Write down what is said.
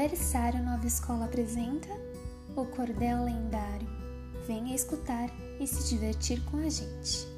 Berçário Nova Escola apresenta o Cordel Lendário. Venha escutar e se divertir com a gente.